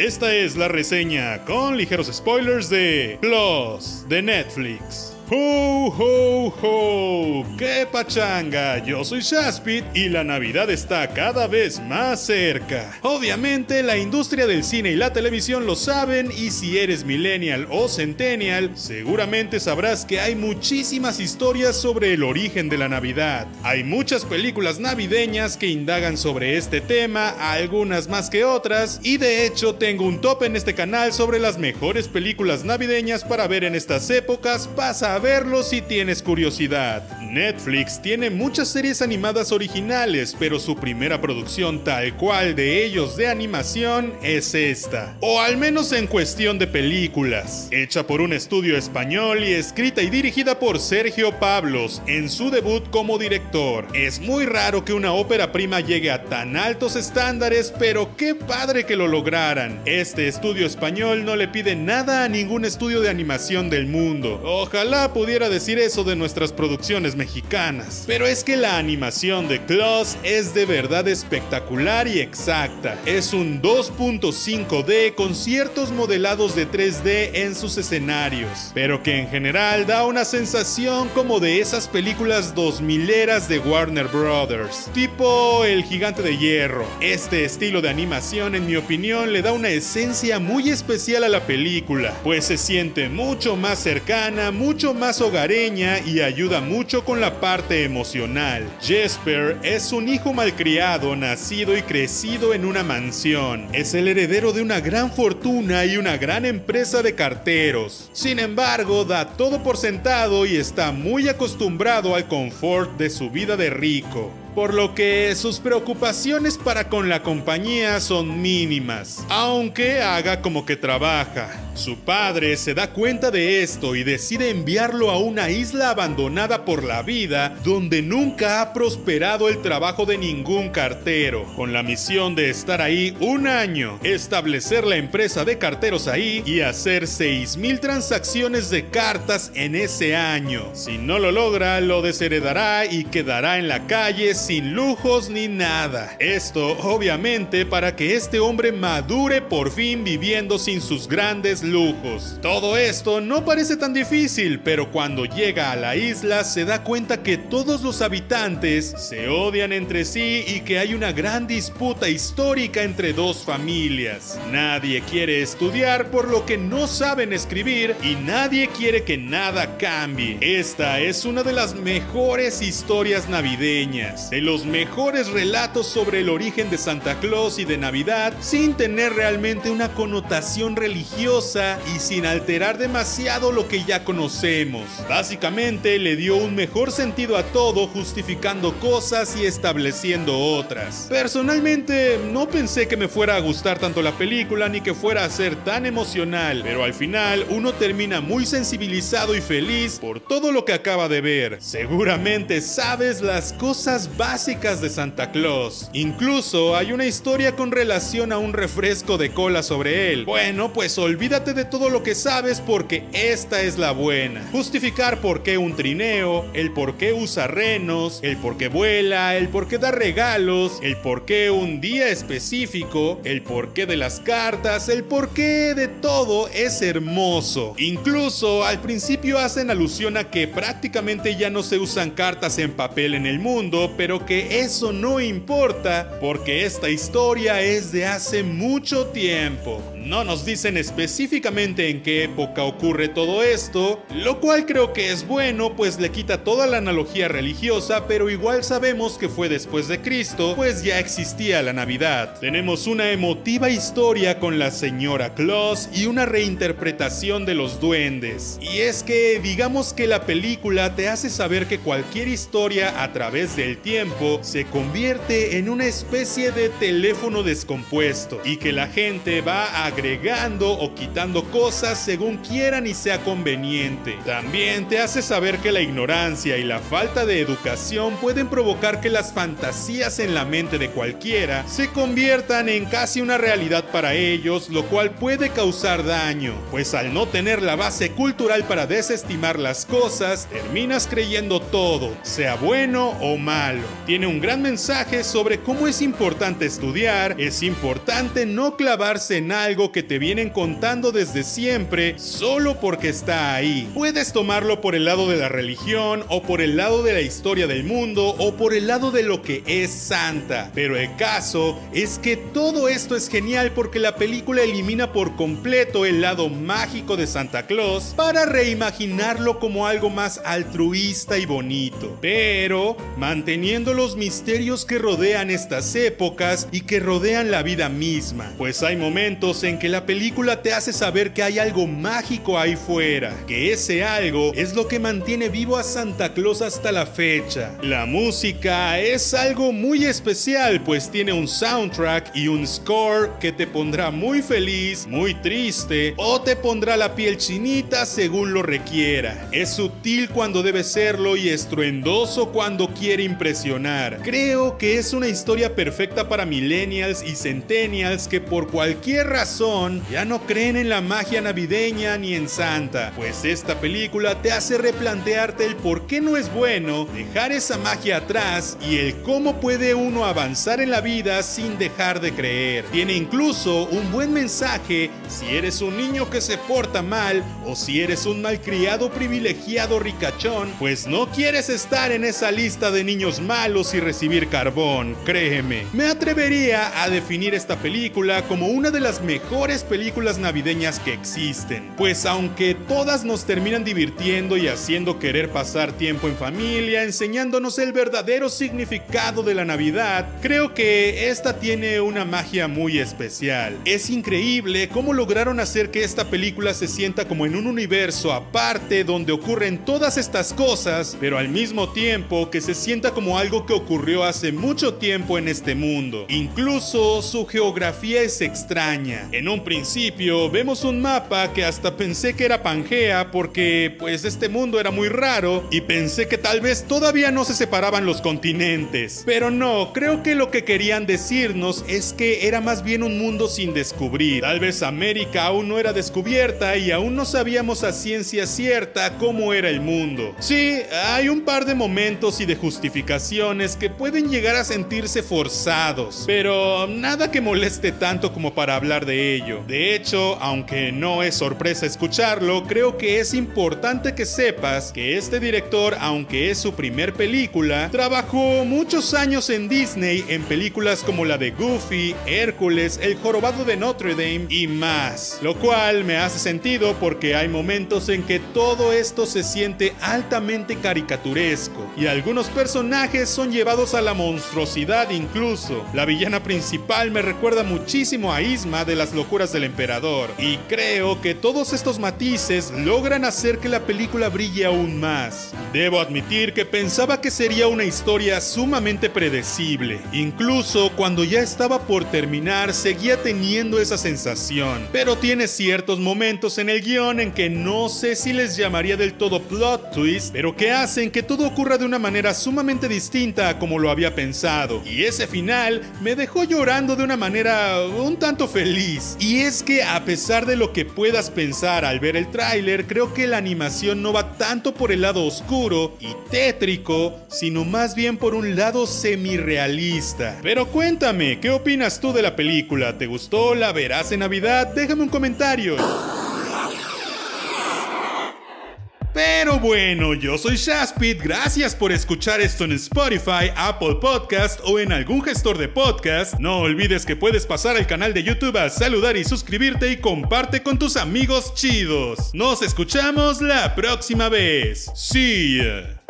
Esta es la reseña con ligeros spoilers de Plus de Netflix. ¡Ho, ho, ho! ¡Qué pachanga! Yo soy Shaspit y la Navidad está cada vez más cerca. Obviamente la industria del cine y la televisión lo saben y si eres millennial o centennial, seguramente sabrás que hay muchísimas historias sobre el origen de la Navidad. Hay muchas películas navideñas que indagan sobre este tema, algunas más que otras, y de hecho tengo un top en este canal sobre las mejores películas navideñas para ver en estas épocas. Pasa verlo si tienes curiosidad. Netflix tiene muchas series animadas originales, pero su primera producción tal cual de ellos de animación es esta. O al menos en cuestión de películas. Hecha por un estudio español y escrita y dirigida por Sergio Pablos en su debut como director. Es muy raro que una ópera prima llegue a tan altos estándares, pero qué padre que lo lograran. Este estudio español no le pide nada a ningún estudio de animación del mundo. Ojalá pudiera decir eso de nuestras producciones Pero es que la animación de Klaus es de verdad espectacular y exacta. Es un 2.5D con ciertos modelados de 3D en sus escenarios, pero que en general da una sensación como de esas películas 2000 eras de Warner Brothers, tipo El Gigante de Hierro. Este estilo de animación, en mi opinión, le da una esencia muy especial a la película, pues se siente mucho más cercana, mucho más hogareña y ayuda mucho con la parte emocional. Jesper es un hijo malcriado, nacido y crecido en una mansión. Es el heredero de una gran fortuna y una gran empresa de carteros. Sin embargo, da todo por sentado y está muy acostumbrado al confort de su vida de rico por lo que sus preocupaciones para con la compañía son mínimas, aunque haga como que trabaja. Su padre se da cuenta de esto y decide enviarlo a una isla abandonada por la vida donde nunca ha prosperado el trabajo de ningún cartero, con la misión de estar ahí un año, establecer la empresa de carteros ahí y hacer 6.000 transacciones de cartas en ese año. Si no lo logra, lo desheredará y quedará en la calle sin lujos ni nada. Esto obviamente para que este hombre madure por fin viviendo sin sus grandes lujos. Todo esto no parece tan difícil, pero cuando llega a la isla se da cuenta que todos los habitantes se odian entre sí y que hay una gran disputa histórica entre dos familias. Nadie quiere estudiar por lo que no saben escribir y nadie quiere que nada cambie. Esta es una de las mejores historias navideñas de los mejores relatos sobre el origen de Santa Claus y de Navidad sin tener realmente una connotación religiosa y sin alterar demasiado lo que ya conocemos. Básicamente le dio un mejor sentido a todo justificando cosas y estableciendo otras. Personalmente no pensé que me fuera a gustar tanto la película ni que fuera a ser tan emocional, pero al final uno termina muy sensibilizado y feliz por todo lo que acaba de ver. Seguramente sabes las cosas básicas de Santa Claus. Incluso hay una historia con relación a un refresco de cola sobre él. Bueno, pues de todo lo que sabes porque esta es la buena. Justificar por qué un trineo, el por qué usa renos, el por qué vuela, el por qué da regalos, el por qué un día específico, el por qué de las cartas, el por qué de todo es hermoso. Incluso al principio hacen alusión a que prácticamente ya no se usan cartas en papel en el mundo, pero que eso no importa porque esta historia es de hace mucho tiempo. No nos dicen específicamente en qué época ocurre todo esto, lo cual creo que es bueno pues le quita toda la analogía religiosa, pero igual sabemos que fue después de Cristo, pues ya existía la Navidad. Tenemos una emotiva historia con la señora Claus y una reinterpretación de los duendes. Y es que digamos que la película te hace saber que cualquier historia a través del tiempo se convierte en una especie de teléfono descompuesto y que la gente va a agregando o quitando cosas según quieran y sea conveniente. También te hace saber que la ignorancia y la falta de educación pueden provocar que las fantasías en la mente de cualquiera se conviertan en casi una realidad para ellos, lo cual puede causar daño, pues al no tener la base cultural para desestimar las cosas, terminas creyendo todo, sea bueno o malo. Tiene un gran mensaje sobre cómo es importante estudiar, es importante no clavarse en algo que te vienen contando desde siempre solo porque está ahí. Puedes tomarlo por el lado de la religión o por el lado de la historia del mundo o por el lado de lo que es santa. Pero el caso es que todo esto es genial porque la película elimina por completo el lado mágico de Santa Claus para reimaginarlo como algo más altruista y bonito. Pero manteniendo los misterios que rodean estas épocas y que rodean la vida misma. Pues hay momentos en que la película te hace saber que hay algo mágico ahí fuera, que ese algo es lo que mantiene vivo a Santa Claus hasta la fecha. La música es algo muy especial, pues tiene un soundtrack y un score que te pondrá muy feliz, muy triste o te pondrá la piel chinita según lo requiera. Es sutil cuando debe serlo y estruendoso cuando quiere impresionar. Creo que es una historia perfecta para millennials y centennials que por cualquier razón ya no creen en la magia navideña ni en Santa, pues esta película te hace replantearte el por qué no es bueno dejar esa magia atrás y el cómo puede uno avanzar en la vida sin dejar de creer. Tiene incluso un buen mensaje si eres un niño que se porta mal o si eres un malcriado privilegiado ricachón, pues no quieres estar en esa lista de niños malos y recibir carbón, créeme. Me atrevería a definir esta película como una de las mejores películas navideñas que existen, pues aunque todas nos terminan divirtiendo y haciendo querer pasar tiempo en familia, enseñándonos el verdadero significado de la Navidad, creo que esta tiene una magia muy especial. Es increíble cómo lograron hacer que esta película se sienta como en un universo aparte donde ocurren todas estas cosas, pero al mismo tiempo que se sienta como algo que ocurrió hace mucho tiempo en este mundo. Incluso su geografía es extraña. En un principio vemos un mapa que hasta pensé que era Pangea porque pues este mundo era muy raro y pensé que tal vez todavía no se separaban los continentes. Pero no, creo que lo que querían decirnos es que era más bien un mundo sin descubrir. Tal vez América aún no era descubierta y aún no sabíamos a ciencia cierta cómo era el mundo. Sí, hay un par de momentos y de justificaciones que pueden llegar a sentirse forzados, pero nada que moleste tanto como para hablar de De hecho, aunque no es sorpresa escucharlo, creo que es importante que sepas que este director, aunque es su primer película, trabajó muchos años en Disney en películas como la de Goofy, Hércules, El Jorobado de Notre Dame y más. Lo cual me hace sentido porque hay momentos en que todo esto se siente altamente caricaturesco y algunos personajes son llevados a la monstruosidad incluso. La villana principal me recuerda muchísimo a Isma de las locuras del emperador y creo que todos estos matices logran hacer que la película brille aún más. Debo admitir que pensaba que sería una historia sumamente predecible, incluso cuando ya estaba por terminar seguía teniendo esa sensación, pero tiene ciertos momentos en el guion en que no sé si les llamaría del todo plot twist, pero que hacen que todo ocurra de una manera sumamente distinta a como lo había pensado, y ese final me dejó llorando de una manera un tanto feliz. Y es que a pesar de lo que puedas pensar al ver el tráiler, creo que la animación no va tanto por el lado oscuro y tétrico, sino más bien por un lado semi-realista. Pero cuéntame, ¿qué opinas tú de la película? ¿Te gustó? ¿La verás en Navidad? Déjame un comentario. Pero bueno, yo soy Shaspit, gracias por escuchar esto en Spotify, Apple Podcast o en algún gestor de podcast. No olvides que puedes pasar al canal de YouTube a saludar y suscribirte y comparte con tus amigos chidos. Nos escuchamos la próxima vez. See ya.